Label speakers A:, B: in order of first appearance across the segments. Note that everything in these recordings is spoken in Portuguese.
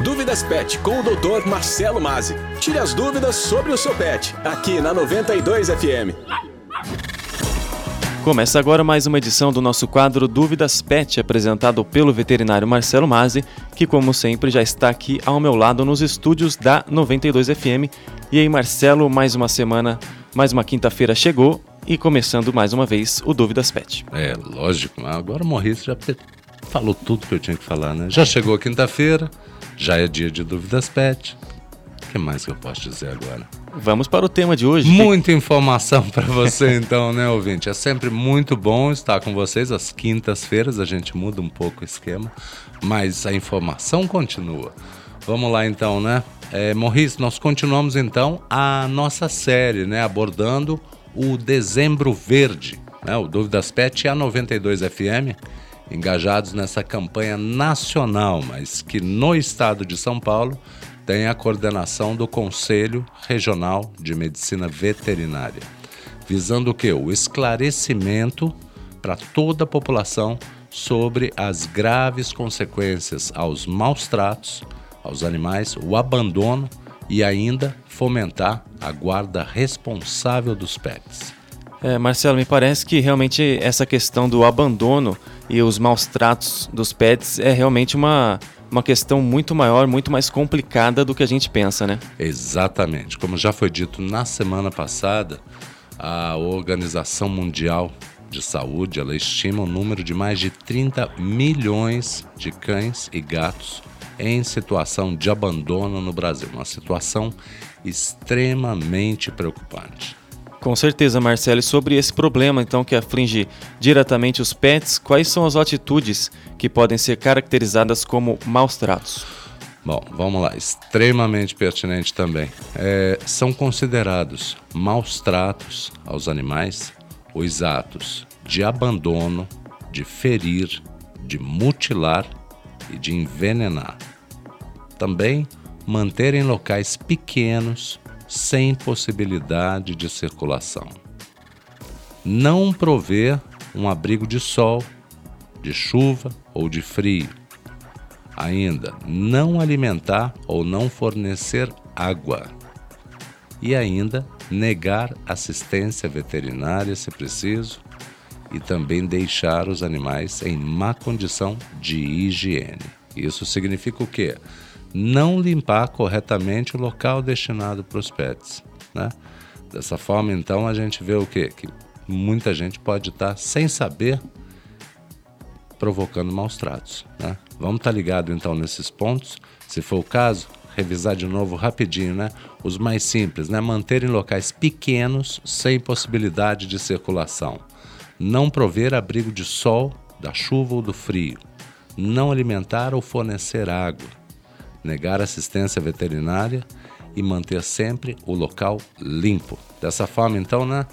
A: Dúvidas Pet com o Dr. Marcelo Mazzi. Tire as dúvidas sobre o seu pet, aqui na 92 FM.
B: Começa agora mais uma edição do nosso quadro Dúvidas Pet, apresentado pelo veterinário Marcelo Mazzi, que, como sempre, já está aqui ao meu lado nos estúdios da 92 FM. E aí, Marcelo, mais uma semana, mais uma quinta-feira chegou e começando mais uma vez o Dúvidas Pet.
C: É, lógico, agora o Morris já falou tudo que eu tinha que falar, né? Já chegou a quinta-feira, já é dia de Dúvidas Pet. O que mais que eu posso dizer agora?
B: Vamos para o tema de hoje.
C: Muita informação para você então, né, ouvinte? É sempre muito bom estar com vocês às quintas-feiras, a gente muda um pouco o esquema, mas a informação continua. Vamos lá então, né? É, Morris, nós continuamos então a nossa série, né, abordando o Dezembro Verde, né? O Dúvidas Pet e a 92 FM engajados nessa campanha nacional, mas que no estado de São Paulo tem a coordenação do Conselho Regional de Medicina Veterinária, visando o que? O esclarecimento para toda a população sobre as graves consequências aos maus tratos aos animais, o abandono e ainda fomentar a guarda responsável dos pets.
B: É, Marcelo, me parece que realmente essa questão do abandono e os maus tratos dos pets é realmente uma, uma questão muito maior, muito mais complicada do que a gente pensa, né?
C: Exatamente. Como já foi dito na semana passada, a Organização Mundial de Saúde ela estima o número de mais de 30 milhões de cães e gatos em situação de abandono no Brasil. Uma situação extremamente preocupante.
B: Com certeza, Marcelo. E sobre esse problema, então, que aflige diretamente os pets, quais são as atitudes que podem ser caracterizadas como maus tratos?
C: Bom, vamos lá, extremamente pertinente também. É, são considerados maus tratos aos animais os atos de abandono, de ferir, de mutilar e de envenenar. Também manter em locais pequenos sem possibilidade de circulação. Não prover um abrigo de sol, de chuva ou de frio. Ainda, não alimentar ou não fornecer água. E ainda, negar assistência veterinária se preciso e também deixar os animais em má condição de higiene. Isso significa o quê? Não limpar corretamente o local destinado para os pets. Né? Dessa forma, então, a gente vê o quê? Que muita gente pode estar, sem saber, provocando maus tratos. Né? Vamos estar ligado então nesses pontos. Se for o caso, revisar de novo rapidinho, né? Os mais simples, né? Manter em locais pequenos, sem possibilidade de circulação. Não prover abrigo de sol, da chuva ou do frio. Não alimentar ou fornecer água negar assistência veterinária e manter sempre o local limpo. Dessa forma, então, né?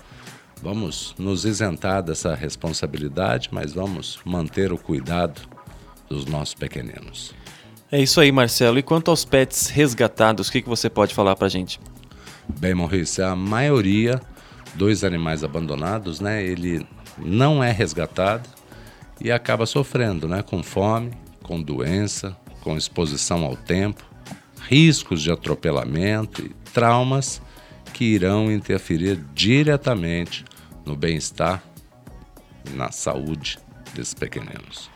C: Vamos nos isentar dessa responsabilidade, mas vamos manter o cuidado dos nossos pequeninos.
B: É isso aí, Marcelo. E quanto aos pets resgatados, o que, que você pode falar para gente?
C: Bem, Maurício, a maioria dos animais abandonados, né, ele não é resgatado e acaba sofrendo, né, com fome, com doença, com exposição ao tempo, riscos de atropelamento e traumas que irão interferir diretamente no bem-estar e na saúde desses pequeninos.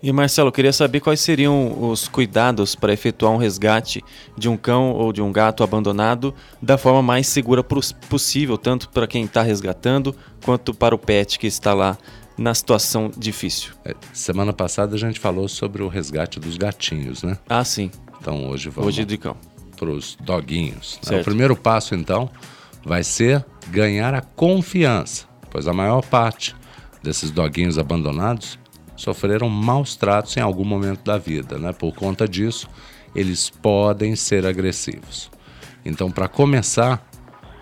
B: E Marcelo, queria saber quais seriam os cuidados para efetuar um resgate de um cão ou de um gato abandonado da forma mais segura possível, tanto para quem está resgatando quanto para o pet que está lá na situação difícil.
C: É, semana passada a gente falou sobre o resgate dos gatinhos, né?
B: Ah, sim.
C: Então hoje vamos
B: hoje de cão.
C: para os doguinhos. Né? O primeiro passo então vai ser ganhar a confiança, pois a maior parte desses doguinhos abandonados sofreram maus tratos em algum momento da vida, né? Por conta disso, eles podem ser agressivos. Então, para começar,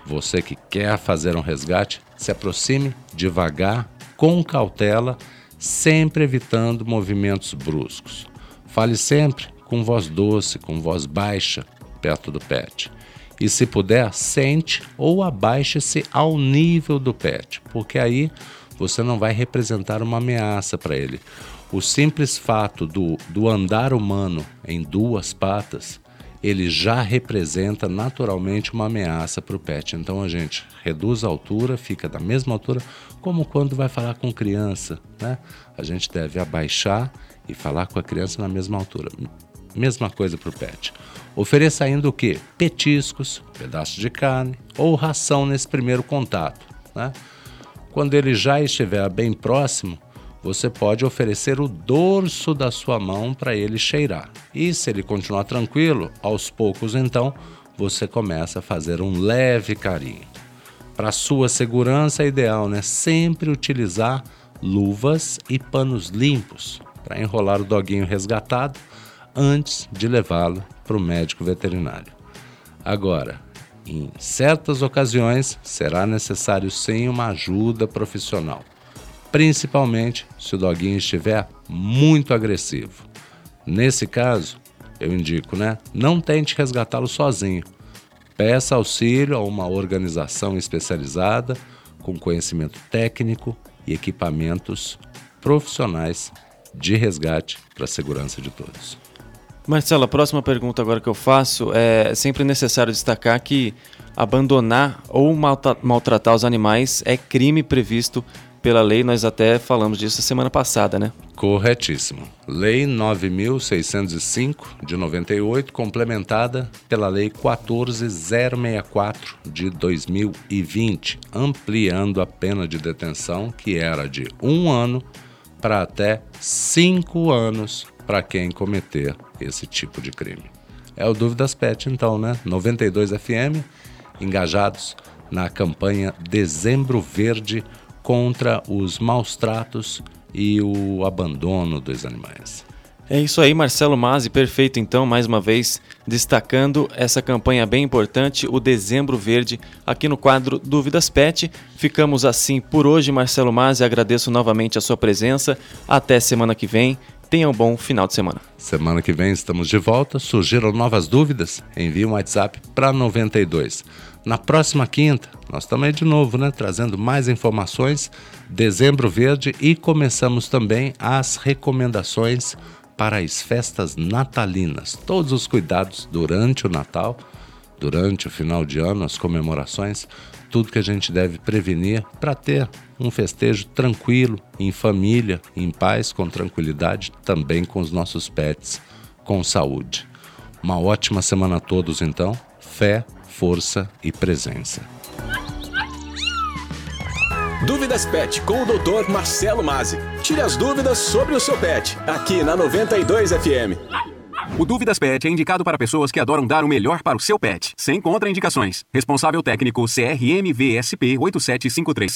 C: você que quer fazer um resgate, se aproxime devagar com cautela, sempre evitando movimentos bruscos. Fale sempre com voz doce, com voz baixa, perto do pet. E se puder, sente ou abaixe-se ao nível do pet, porque aí você não vai representar uma ameaça para ele. o simples fato do, do andar humano em duas patas, ele já representa naturalmente uma ameaça para o pet. Então a gente reduz a altura, fica da mesma altura, como quando vai falar com criança. Né? A gente deve abaixar e falar com a criança na mesma altura. Mesma coisa para o pet. Ofereça ainda o que? Petiscos, pedaços de carne ou ração nesse primeiro contato. Né? Quando ele já estiver bem próximo, você pode oferecer o dorso da sua mão para ele cheirar. E se ele continuar tranquilo, aos poucos então, você começa a fazer um leve carinho. Para sua segurança é ideal, né? Sempre utilizar luvas e panos limpos para enrolar o doguinho resgatado antes de levá-lo para o médico veterinário. Agora, em certas ocasiões, será necessário sim uma ajuda profissional, principalmente se o doguinho estiver muito agressivo. Nesse caso, eu indico, né? Não tente resgatá-lo sozinho. Peça auxílio a uma organização especializada com conhecimento técnico e equipamentos profissionais de resgate para a segurança de todos.
B: Marcelo, a próxima pergunta agora que eu faço é sempre necessário destacar que abandonar ou maltratar os animais é crime previsto pela lei, nós até falamos disso semana passada, né?
C: Corretíssimo. Lei 9605 de 98, complementada pela Lei 14064 de 2020, ampliando a pena de detenção, que era de um ano para até cinco anos para quem cometer esse tipo de crime. É o Dúvidas Pet, então, né? 92 FM, engajados na campanha Dezembro Verde contra os maus tratos e o abandono dos animais.
B: É isso aí, Marcelo Mazzi, perfeito então, mais uma vez, destacando essa campanha bem importante, o Dezembro Verde, aqui no quadro Dúvidas Pet. Ficamos assim por hoje, Marcelo Mazzi, agradeço novamente a sua presença. Até semana que vem. Tenha um bom final de semana.
C: Semana que vem estamos de volta. Surgiram novas dúvidas? Envie um WhatsApp para 92. Na próxima quinta, nós aí de novo, né? Trazendo mais informações. Dezembro Verde e começamos também as recomendações para as festas natalinas. Todos os cuidados durante o Natal, durante o final de ano, as comemorações, tudo que a gente deve prevenir para ter um festejo tranquilo, em família, em paz, com tranquilidade, também com os nossos pets, com saúde. Uma ótima semana a todos, então. Fé, força e presença.
A: Dúvidas Pet com o Dr. Marcelo Mazzi. Tire as dúvidas sobre o seu pet, aqui na 92 FM.
D: O Dúvidas Pet é indicado para pessoas que adoram dar o melhor para o seu pet, sem contraindicações. Responsável técnico CRMVSP 8753.